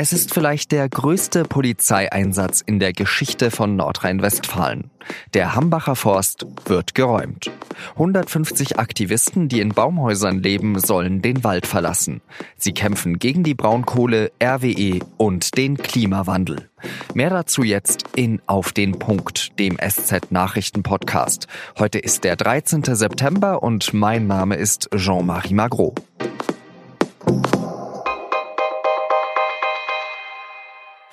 Es ist vielleicht der größte Polizeieinsatz in der Geschichte von Nordrhein-Westfalen. Der Hambacher Forst wird geräumt. 150 Aktivisten, die in Baumhäusern leben, sollen den Wald verlassen. Sie kämpfen gegen die Braunkohle, RWE und den Klimawandel. Mehr dazu jetzt in Auf den Punkt, dem SZ Nachrichten Podcast. Heute ist der 13. September und mein Name ist Jean-Marie Magro.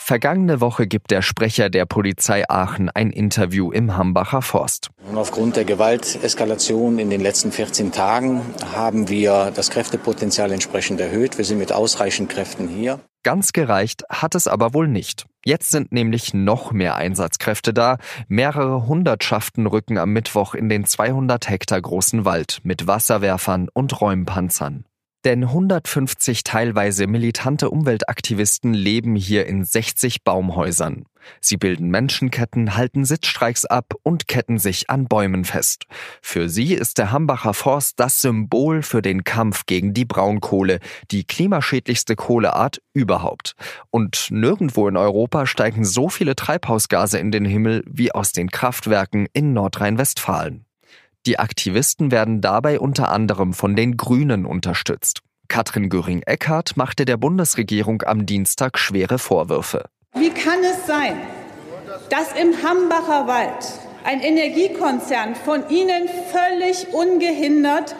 Vergangene Woche gibt der Sprecher der Polizei Aachen ein Interview im Hambacher Forst. Und aufgrund der Gewalteskalation in den letzten 14 Tagen haben wir das Kräftepotenzial entsprechend erhöht. Wir sind mit ausreichend Kräften hier. Ganz gereicht hat es aber wohl nicht. Jetzt sind nämlich noch mehr Einsatzkräfte da. Mehrere Hundertschaften rücken am Mittwoch in den 200 Hektar großen Wald mit Wasserwerfern und Räumpanzern. Denn 150 teilweise militante Umweltaktivisten leben hier in 60 Baumhäusern. Sie bilden Menschenketten, halten Sitzstreiks ab und ketten sich an Bäumen fest. Für sie ist der Hambacher Forst das Symbol für den Kampf gegen die Braunkohle, die klimaschädlichste Kohleart überhaupt. Und nirgendwo in Europa steigen so viele Treibhausgase in den Himmel wie aus den Kraftwerken in Nordrhein-Westfalen. Die Aktivisten werden dabei unter anderem von den Grünen unterstützt. Katrin Göring-Eckardt machte der Bundesregierung am Dienstag schwere Vorwürfe. Wie kann es sein, dass im Hambacher Wald ein Energiekonzern von Ihnen völlig ungehindert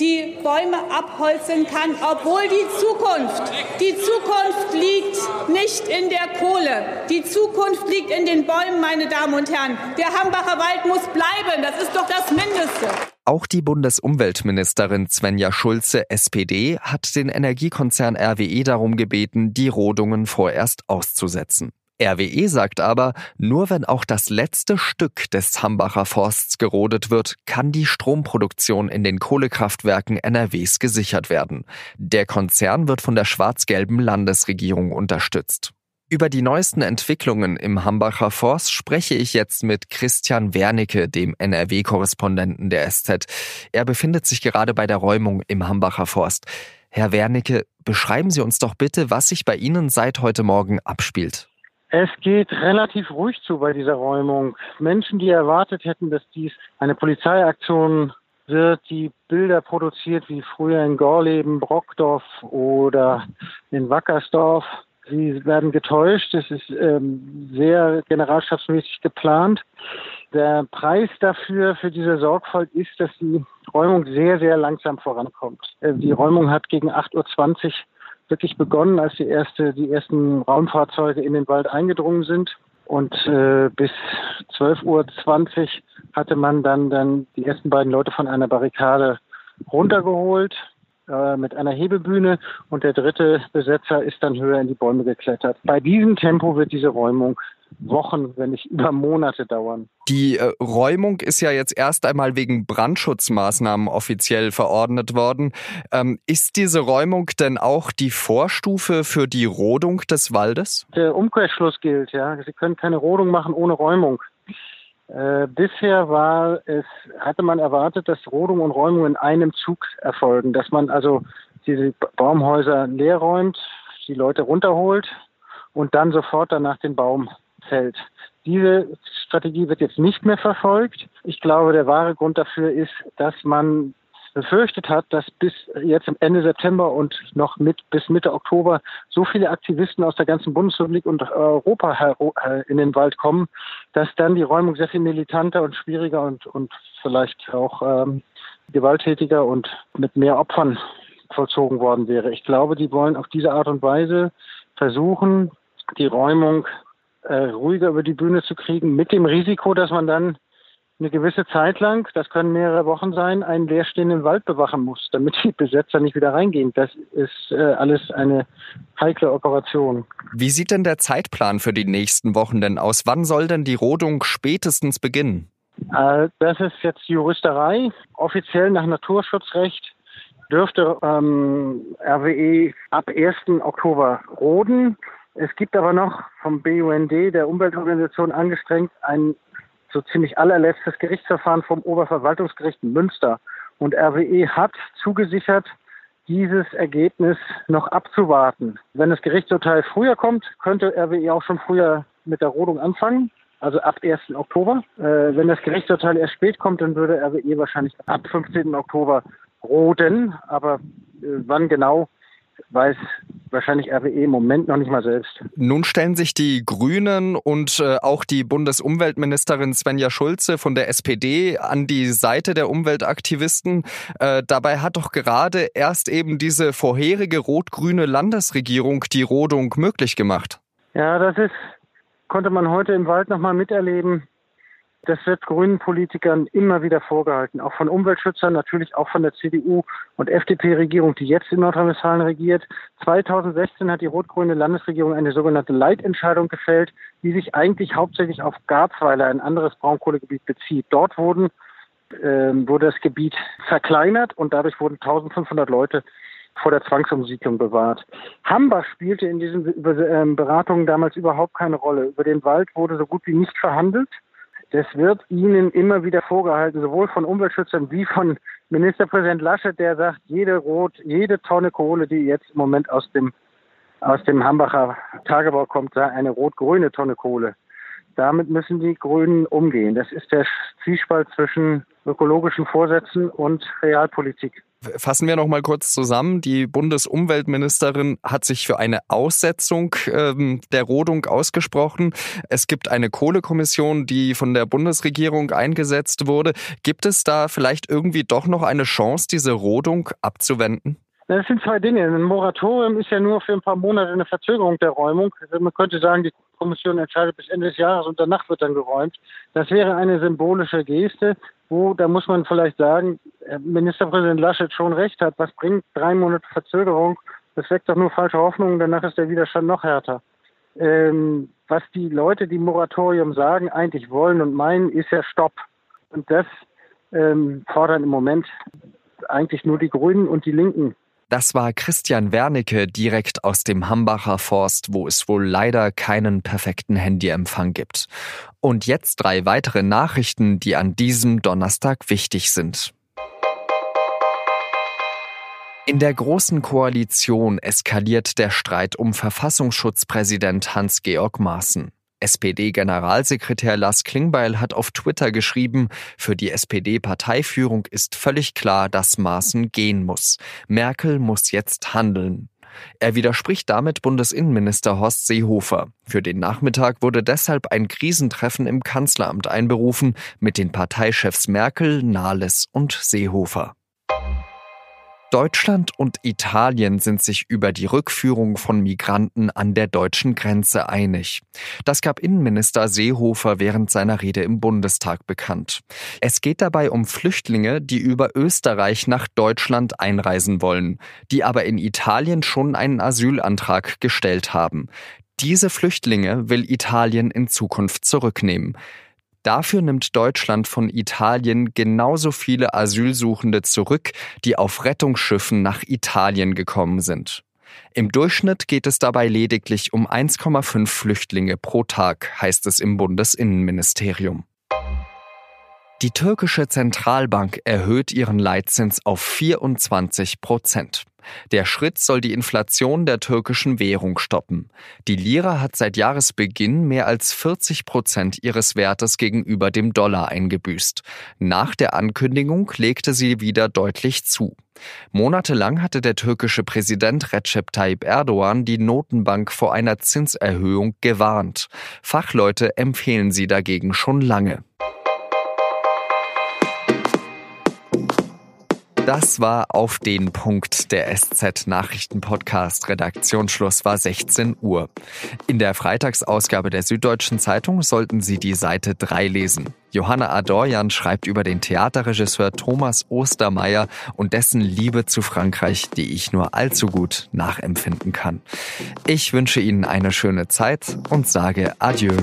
die Bäume abholzen kann, obwohl die Zukunft, die Zukunft liegt nicht in der Kohle. Die Zukunft liegt in den Bäumen, meine Damen und Herren. Der Hambacher Wald muss bleiben. Das ist doch das Mindeste. Auch die Bundesumweltministerin Svenja Schulze, SPD, hat den Energiekonzern RWE darum gebeten, die Rodungen vorerst auszusetzen. RWE sagt aber, nur wenn auch das letzte Stück des Hambacher Forsts gerodet wird, kann die Stromproduktion in den Kohlekraftwerken NRWs gesichert werden. Der Konzern wird von der schwarz-gelben Landesregierung unterstützt. Über die neuesten Entwicklungen im Hambacher Forst spreche ich jetzt mit Christian Wernicke, dem NRW-Korrespondenten der SZ. Er befindet sich gerade bei der Räumung im Hambacher Forst. Herr Wernicke, beschreiben Sie uns doch bitte, was sich bei Ihnen seit heute Morgen abspielt. Es geht relativ ruhig zu bei dieser Räumung. Menschen, die erwartet hätten, dass dies eine Polizeiaktion wird, die Bilder produziert wie früher in Gorleben, Brockdorf oder in Wackersdorf. Sie werden getäuscht. Es ist ähm, sehr generalstabsmäßig geplant. Der Preis dafür, für diese Sorgfalt, ist, dass die Räumung sehr, sehr langsam vorankommt. Äh, die Räumung hat gegen 8.20 Uhr wirklich begonnen, als die erste, die ersten Raumfahrzeuge in den Wald eingedrungen sind. Und äh, bis 12.20 Uhr hatte man dann, dann die ersten beiden Leute von einer Barrikade runtergeholt äh, mit einer Hebebühne und der dritte Besetzer ist dann höher in die Bäume geklettert. Bei diesem Tempo wird diese Räumung Wochen, wenn nicht über Monate dauern. Die äh, Räumung ist ja jetzt erst einmal wegen Brandschutzmaßnahmen offiziell verordnet worden. Ähm, ist diese Räumung denn auch die Vorstufe für die Rodung des Waldes? Der Umkehrschluss gilt, ja. Sie können keine Rodung machen ohne Räumung. Äh, bisher war es, hatte man erwartet, dass Rodung und Räumung in einem Zug erfolgen, dass man also diese Baumhäuser leer räumt, die Leute runterholt und dann sofort danach den Baum fällt. Diese Strategie wird jetzt nicht mehr verfolgt. Ich glaube, der wahre Grund dafür ist, dass man befürchtet hat, dass bis jetzt Ende September und noch mit bis Mitte Oktober so viele Aktivisten aus der ganzen Bundesrepublik und Europa in den Wald kommen, dass dann die Räumung sehr viel militanter und schwieriger und, und vielleicht auch ähm, gewalttätiger und mit mehr Opfern vollzogen worden wäre. Ich glaube, die wollen auf diese Art und Weise versuchen, die Räumung äh, ruhiger über die Bühne zu kriegen, mit dem Risiko, dass man dann eine gewisse Zeit lang, das können mehrere Wochen sein, einen leerstehenden Wald bewachen muss, damit die Besetzer nicht wieder reingehen. Das ist äh, alles eine heikle Operation. Wie sieht denn der Zeitplan für die nächsten Wochen denn aus? Wann soll denn die Rodung spätestens beginnen? Äh, das ist jetzt Juristerei. Offiziell nach Naturschutzrecht dürfte ähm, RWE ab 1. Oktober roden. Es gibt aber noch vom BUND, der Umweltorganisation, angestrengt ein so ziemlich allerletztes Gerichtsverfahren vom Oberverwaltungsgericht Münster. Und RWE hat zugesichert, dieses Ergebnis noch abzuwarten. Wenn das Gerichtsurteil früher kommt, könnte RWE auch schon früher mit der Rodung anfangen, also ab 1. Oktober. Äh, wenn das Gerichtsurteil erst spät kommt, dann würde RWE wahrscheinlich ab 15. Oktober roden. Aber äh, wann genau, weiß wahrscheinlich RWE im Moment noch nicht mal selbst. Nun stellen sich die Grünen und äh, auch die Bundesumweltministerin Svenja Schulze von der SPD an die Seite der Umweltaktivisten. Äh, dabei hat doch gerade erst eben diese vorherige rot-grüne Landesregierung die Rodung möglich gemacht. Ja, das ist, konnte man heute im Wald nochmal miterleben. Das wird grünen Politikern immer wieder vorgehalten, auch von Umweltschützern, natürlich auch von der CDU und FDP-Regierung, die jetzt in Nordrhein-Westfalen regiert. 2016 hat die rot-grüne Landesregierung eine sogenannte Leitentscheidung gefällt, die sich eigentlich hauptsächlich auf Garzweiler, ein anderes Braunkohlegebiet, bezieht. Dort wurden, äh, wurde das Gebiet verkleinert und dadurch wurden 1500 Leute vor der Zwangsumsiedlung bewahrt. Hambach spielte in diesen ähm, Beratungen damals überhaupt keine Rolle. Über den Wald wurde so gut wie nicht verhandelt. Das wird Ihnen immer wieder vorgehalten, sowohl von Umweltschützern wie von Ministerpräsident Laschet, der sagt, jede Rot, jede Tonne Kohle, die jetzt im Moment aus dem, aus dem Hambacher Tagebau kommt, sei eine rot-grüne Tonne Kohle. Damit müssen die Grünen umgehen. Das ist der Zwiespalt zwischen ökologischen Vorsätzen und Realpolitik. Fassen wir noch mal kurz zusammen. Die Bundesumweltministerin hat sich für eine Aussetzung ähm, der Rodung ausgesprochen. Es gibt eine Kohlekommission, die von der Bundesregierung eingesetzt wurde. Gibt es da vielleicht irgendwie doch noch eine Chance, diese Rodung abzuwenden? Das sind zwei Dinge. Ein Moratorium ist ja nur für ein paar Monate eine Verzögerung der Räumung. Man könnte sagen, die Kommission entscheidet bis Ende des Jahres und danach wird dann geräumt. Das wäre eine symbolische Geste, wo, da muss man vielleicht sagen, Ministerpräsident Laschet schon recht hat. Was bringt drei Monate Verzögerung? Das weckt doch nur falsche Hoffnungen, danach ist der Widerstand noch härter. Ähm, was die Leute, die Moratorium sagen, eigentlich wollen und meinen, ist ja Stopp. Und das ähm, fordern im Moment eigentlich nur die Grünen und die Linken das war Christian Wernicke direkt aus dem Hambacher Forst, wo es wohl leider keinen perfekten Handyempfang gibt. Und jetzt drei weitere Nachrichten, die an diesem Donnerstag wichtig sind. In der Großen Koalition eskaliert der Streit um Verfassungsschutzpräsident Hans-Georg Maaßen. SPD-Generalsekretär Lars Klingbeil hat auf Twitter geschrieben, für die SPD-Parteiführung ist völlig klar, dass Maaßen gehen muss. Merkel muss jetzt handeln. Er widerspricht damit Bundesinnenminister Horst Seehofer. Für den Nachmittag wurde deshalb ein Krisentreffen im Kanzleramt einberufen mit den Parteichefs Merkel, Nahles und Seehofer. Deutschland und Italien sind sich über die Rückführung von Migranten an der deutschen Grenze einig. Das gab Innenminister Seehofer während seiner Rede im Bundestag bekannt. Es geht dabei um Flüchtlinge, die über Österreich nach Deutschland einreisen wollen, die aber in Italien schon einen Asylantrag gestellt haben. Diese Flüchtlinge will Italien in Zukunft zurücknehmen. Dafür nimmt Deutschland von Italien genauso viele Asylsuchende zurück, die auf Rettungsschiffen nach Italien gekommen sind. Im Durchschnitt geht es dabei lediglich um 1,5 Flüchtlinge pro Tag, heißt es im Bundesinnenministerium. Die türkische Zentralbank erhöht ihren Leitzins auf 24 Prozent. Der Schritt soll die Inflation der türkischen Währung stoppen. Die Lira hat seit Jahresbeginn mehr als 40 Prozent ihres Wertes gegenüber dem Dollar eingebüßt. Nach der Ankündigung legte sie wieder deutlich zu. Monatelang hatte der türkische Präsident Recep Tayyip Erdogan die Notenbank vor einer Zinserhöhung gewarnt. Fachleute empfehlen sie dagegen schon lange. Das war auf den Punkt der SZ Nachrichten Podcast. Redaktionsschluss war 16 Uhr. In der Freitagsausgabe der Süddeutschen Zeitung sollten Sie die Seite 3 lesen. Johanna Adorjan schreibt über den Theaterregisseur Thomas Ostermeier und dessen Liebe zu Frankreich, die ich nur allzu gut nachempfinden kann. Ich wünsche Ihnen eine schöne Zeit und sage Adieu.